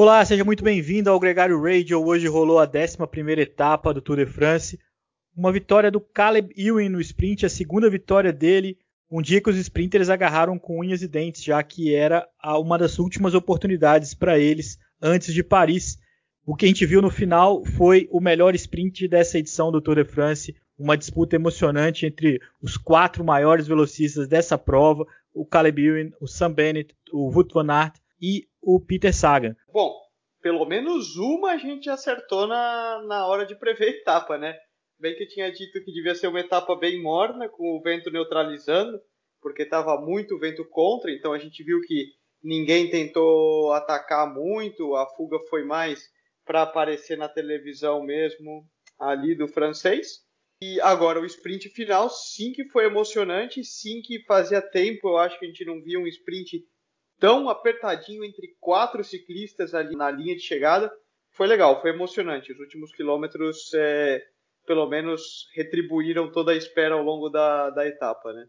Olá, seja muito bem-vindo ao Gregário Radio. Hoje rolou a 11 etapa do Tour de France. Uma vitória do Caleb Ewan no sprint, a segunda vitória dele. Um dia que os sprinters agarraram com unhas e dentes, já que era uma das últimas oportunidades para eles antes de Paris. O que a gente viu no final foi o melhor sprint dessa edição do Tour de France, uma disputa emocionante entre os quatro maiores velocistas dessa prova, o Caleb Ewan, o Sam Bennett, o Wout van Aert e o Peter Sagan. Bom, pelo menos uma a gente acertou na, na hora de prever a etapa, né? Bem que eu tinha dito que devia ser uma etapa bem morna, com o vento neutralizando, porque estava muito vento contra, então a gente viu que ninguém tentou atacar muito, a fuga foi mais para aparecer na televisão mesmo ali do francês. E agora o sprint final, sim que foi emocionante, sim que fazia tempo, eu acho que a gente não via um sprint tão apertadinho entre quatro ciclistas ali na linha de chegada. Foi legal, foi emocionante. Os últimos quilômetros, é, pelo menos, retribuíram toda a espera ao longo da, da etapa, né?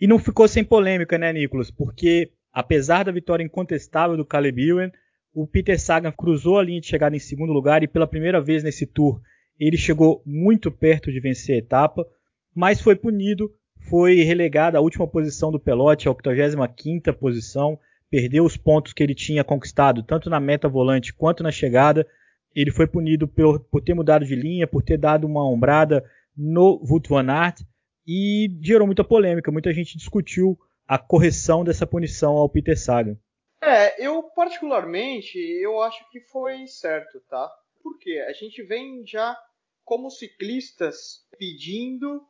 E não ficou sem polêmica, né, Nicolas? Porque, apesar da vitória incontestável do Caleb Ewan, o Peter Sagan cruzou a linha de chegada em segundo lugar e pela primeira vez nesse Tour ele chegou muito perto de vencer a etapa, mas foi punido, foi relegado à última posição do pelote, a 85ª posição, perdeu os pontos que ele tinha conquistado, tanto na meta volante quanto na chegada. Ele foi punido por, por ter mudado de linha, por ter dado uma ombrada no Wout van Aert e gerou muita polêmica. Muita gente discutiu a correção dessa punição ao Peter Sagan. É, eu particularmente, eu acho que foi certo, tá? Porque a gente vem já como ciclistas pedindo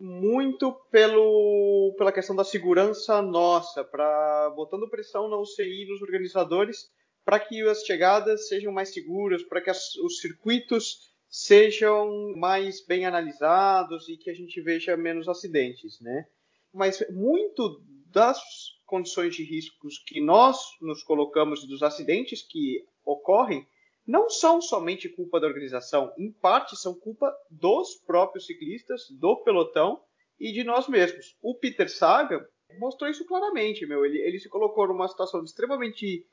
muito pelo, pela questão da segurança nossa, para botando pressão na UCI nos organizadores para que as chegadas sejam mais seguras, para que as, os circuitos sejam mais bem analisados e que a gente veja menos acidentes, né? Mas muito das condições de riscos que nós nos colocamos e dos acidentes que ocorrem não são somente culpa da organização, em parte são culpa dos próprios ciclistas, do pelotão e de nós mesmos. O Peter Sagan mostrou isso claramente, meu. Ele, ele se colocou numa situação extremamente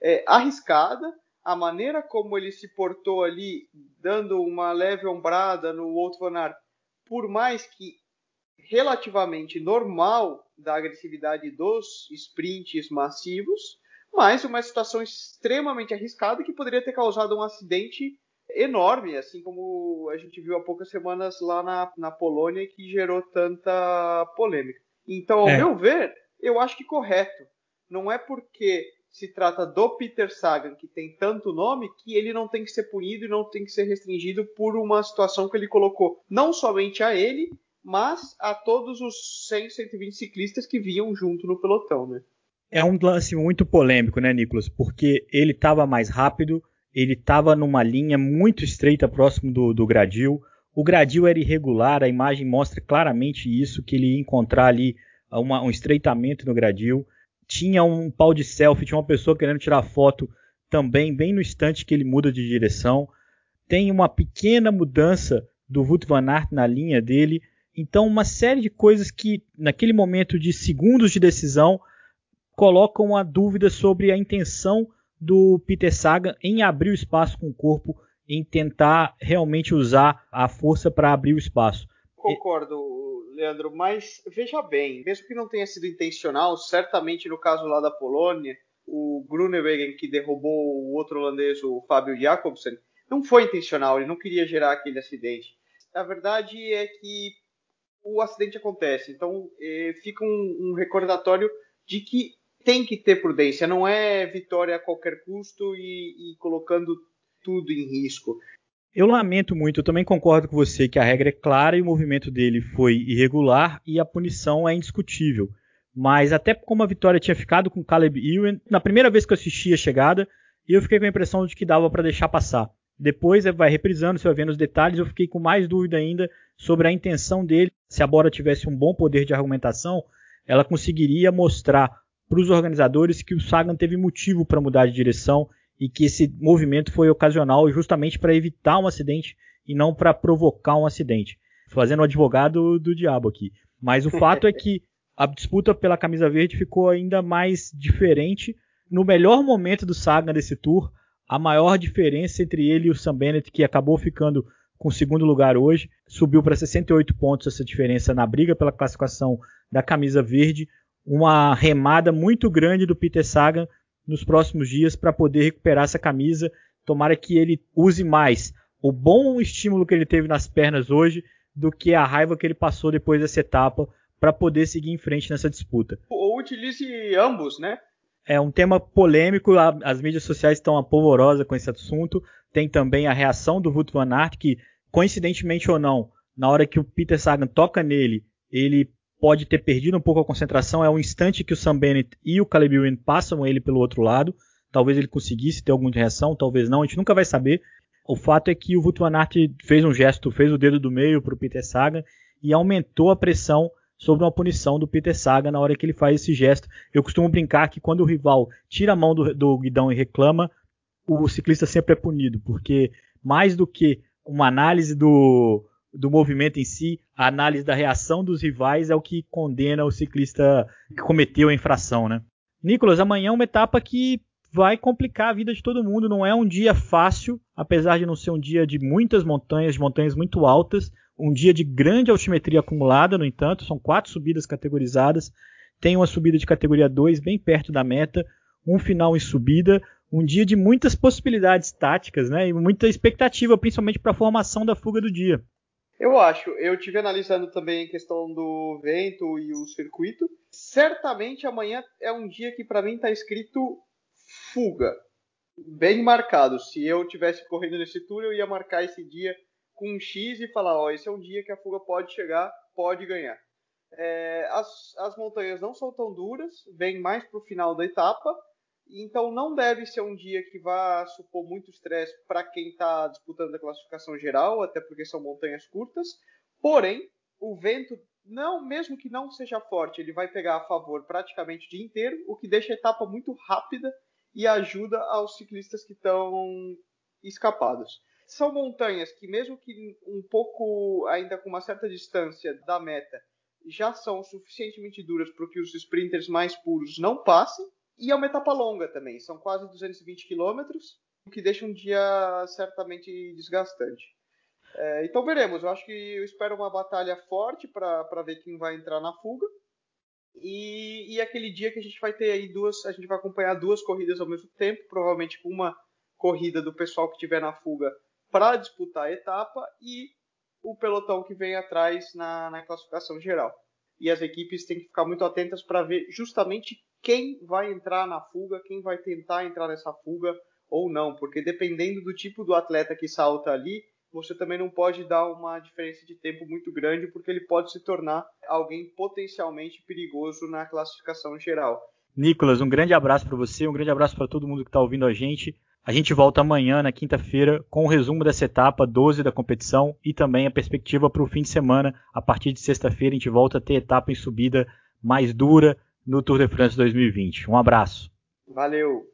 é, arriscada. A maneira como ele se portou ali, dando uma leve ombrada no outro Van por mais que relativamente normal da agressividade dos sprints massivos, mas uma situação extremamente arriscada que poderia ter causado um acidente enorme, assim como a gente viu há poucas semanas lá na, na Polônia que gerou tanta polêmica. Então, ao é. meu ver, eu acho que correto. Não é porque se trata do Peter Sagan, que tem tanto nome, que ele não tem que ser punido e não tem que ser restringido por uma situação que ele colocou não somente a ele, mas a todos os 100, 120 ciclistas que vinham junto no pelotão, né? É um lance muito polêmico, né, Nicolas? Porque ele estava mais rápido, ele estava numa linha muito estreita próximo do, do gradil. O gradil era irregular, a imagem mostra claramente isso, que ele ia encontrar ali uma, um estreitamento no gradil. Tinha um pau de selfie, tinha uma pessoa querendo tirar foto também, bem no instante que ele muda de direção. Tem uma pequena mudança do Wout van Aert na linha dele. Então, uma série de coisas que, naquele momento de segundos de decisão, colocam a dúvida sobre a intenção do Peter Sagan em abrir o espaço com o corpo, em tentar realmente usar a força para abrir o espaço. Concordo, Leandro, mas veja bem, mesmo que não tenha sido intencional, certamente no caso lá da Polônia, o Grunewegen que derrubou o outro holandês, o Fábio Jacobsen, não foi intencional, ele não queria gerar aquele acidente. A verdade é que o acidente acontece, então eh, fica um, um recordatório de que tem que ter prudência, não é vitória a qualquer custo e, e colocando tudo em risco. Eu lamento muito, eu também concordo com você que a regra é clara e o movimento dele foi irregular e a punição é indiscutível. Mas até como a vitória tinha ficado com Caleb Ewan, na primeira vez que eu assisti a chegada, eu fiquei com a impressão de que dava para deixar passar. Depois vai reprisando, você vai vendo os detalhes, eu fiquei com mais dúvida ainda sobre a intenção dele. Se a Bora tivesse um bom poder de argumentação, ela conseguiria mostrar para os organizadores que o Sagan teve motivo para mudar de direção e que esse movimento foi ocasional justamente para evitar um acidente e não para provocar um acidente. Fazendo o advogado do diabo aqui. Mas o fato é que a disputa pela camisa verde ficou ainda mais diferente. No melhor momento do Sagan desse tour, a maior diferença entre ele e o Sam Bennett, que acabou ficando com o segundo lugar hoje, subiu para 68 pontos essa diferença na briga pela classificação da camisa verde. Uma remada muito grande do Peter Sagan nos próximos dias para poder recuperar essa camisa. Tomara que ele use mais o bom estímulo que ele teve nas pernas hoje do que a raiva que ele passou depois dessa etapa para poder seguir em frente nessa disputa. Ou utilize ambos, né? É um tema polêmico, as mídias sociais estão apolvorosas com esse assunto. Tem também a reação do Wout van Aert, que, coincidentemente ou não, na hora que o Peter Sagan toca nele, ele pode ter perdido um pouco a concentração. É um instante que o Sam Bennett e o Caleb Ewan passam ele pelo outro lado. Talvez ele conseguisse ter alguma reação, talvez não, a gente nunca vai saber. O fato é que o Aert fez um gesto, fez o dedo do meio para o Peter Sagan e aumentou a pressão sobre uma punição do Peter Saga na hora que ele faz esse gesto. Eu costumo brincar que quando o rival tira a mão do, do guidão e reclama, o ciclista sempre é punido, porque mais do que uma análise do, do movimento em si, a análise da reação dos rivais é o que condena o ciclista que cometeu a infração, né? Nicolas, amanhã é uma etapa que vai complicar a vida de todo mundo. Não é um dia fácil, apesar de não ser um dia de muitas montanhas, de montanhas muito altas. Um dia de grande altimetria acumulada, no entanto, são quatro subidas categorizadas. Tem uma subida de categoria 2 bem perto da meta, um final em subida, um dia de muitas possibilidades táticas, né? E muita expectativa, principalmente para a formação da fuga do dia. Eu acho. Eu tive analisando também a questão do vento e o circuito. Certamente amanhã é um dia que para mim está escrito fuga, bem marcado. Se eu tivesse correndo nesse tour, eu ia marcar esse dia com um X e falar, ó, esse é um dia que a fuga pode chegar, pode ganhar. É, as, as montanhas não são tão duras, vem mais para o final da etapa, então não deve ser um dia que vá supor muito estresse para quem está disputando a classificação geral, até porque são montanhas curtas. Porém, o vento, não, mesmo que não seja forte, ele vai pegar a favor praticamente o dia inteiro, o que deixa a etapa muito rápida e ajuda aos ciclistas que estão escapados são montanhas que, mesmo que um pouco ainda com uma certa distância da meta, já são suficientemente duras para que os sprinters mais puros não passem. E é uma etapa longa também, são quase 220 quilômetros, o que deixa um dia certamente desgastante. É, então veremos, eu acho que eu espero uma batalha forte para ver quem vai entrar na fuga. E, e aquele dia que a gente vai ter aí duas, a gente vai acompanhar duas corridas ao mesmo tempo, provavelmente com uma corrida do pessoal que estiver na fuga para disputar a etapa e o pelotão que vem atrás na, na classificação geral. E as equipes têm que ficar muito atentas para ver justamente quem vai entrar na fuga, quem vai tentar entrar nessa fuga ou não, porque dependendo do tipo do atleta que salta ali, você também não pode dar uma diferença de tempo muito grande, porque ele pode se tornar alguém potencialmente perigoso na classificação geral. Nicolas, um grande abraço para você, um grande abraço para todo mundo que está ouvindo a gente. A gente volta amanhã, na quinta-feira, com o um resumo dessa etapa 12 da competição e também a perspectiva para o fim de semana. A partir de sexta-feira, a gente volta a ter etapa em subida mais dura no Tour de France 2020. Um abraço. Valeu.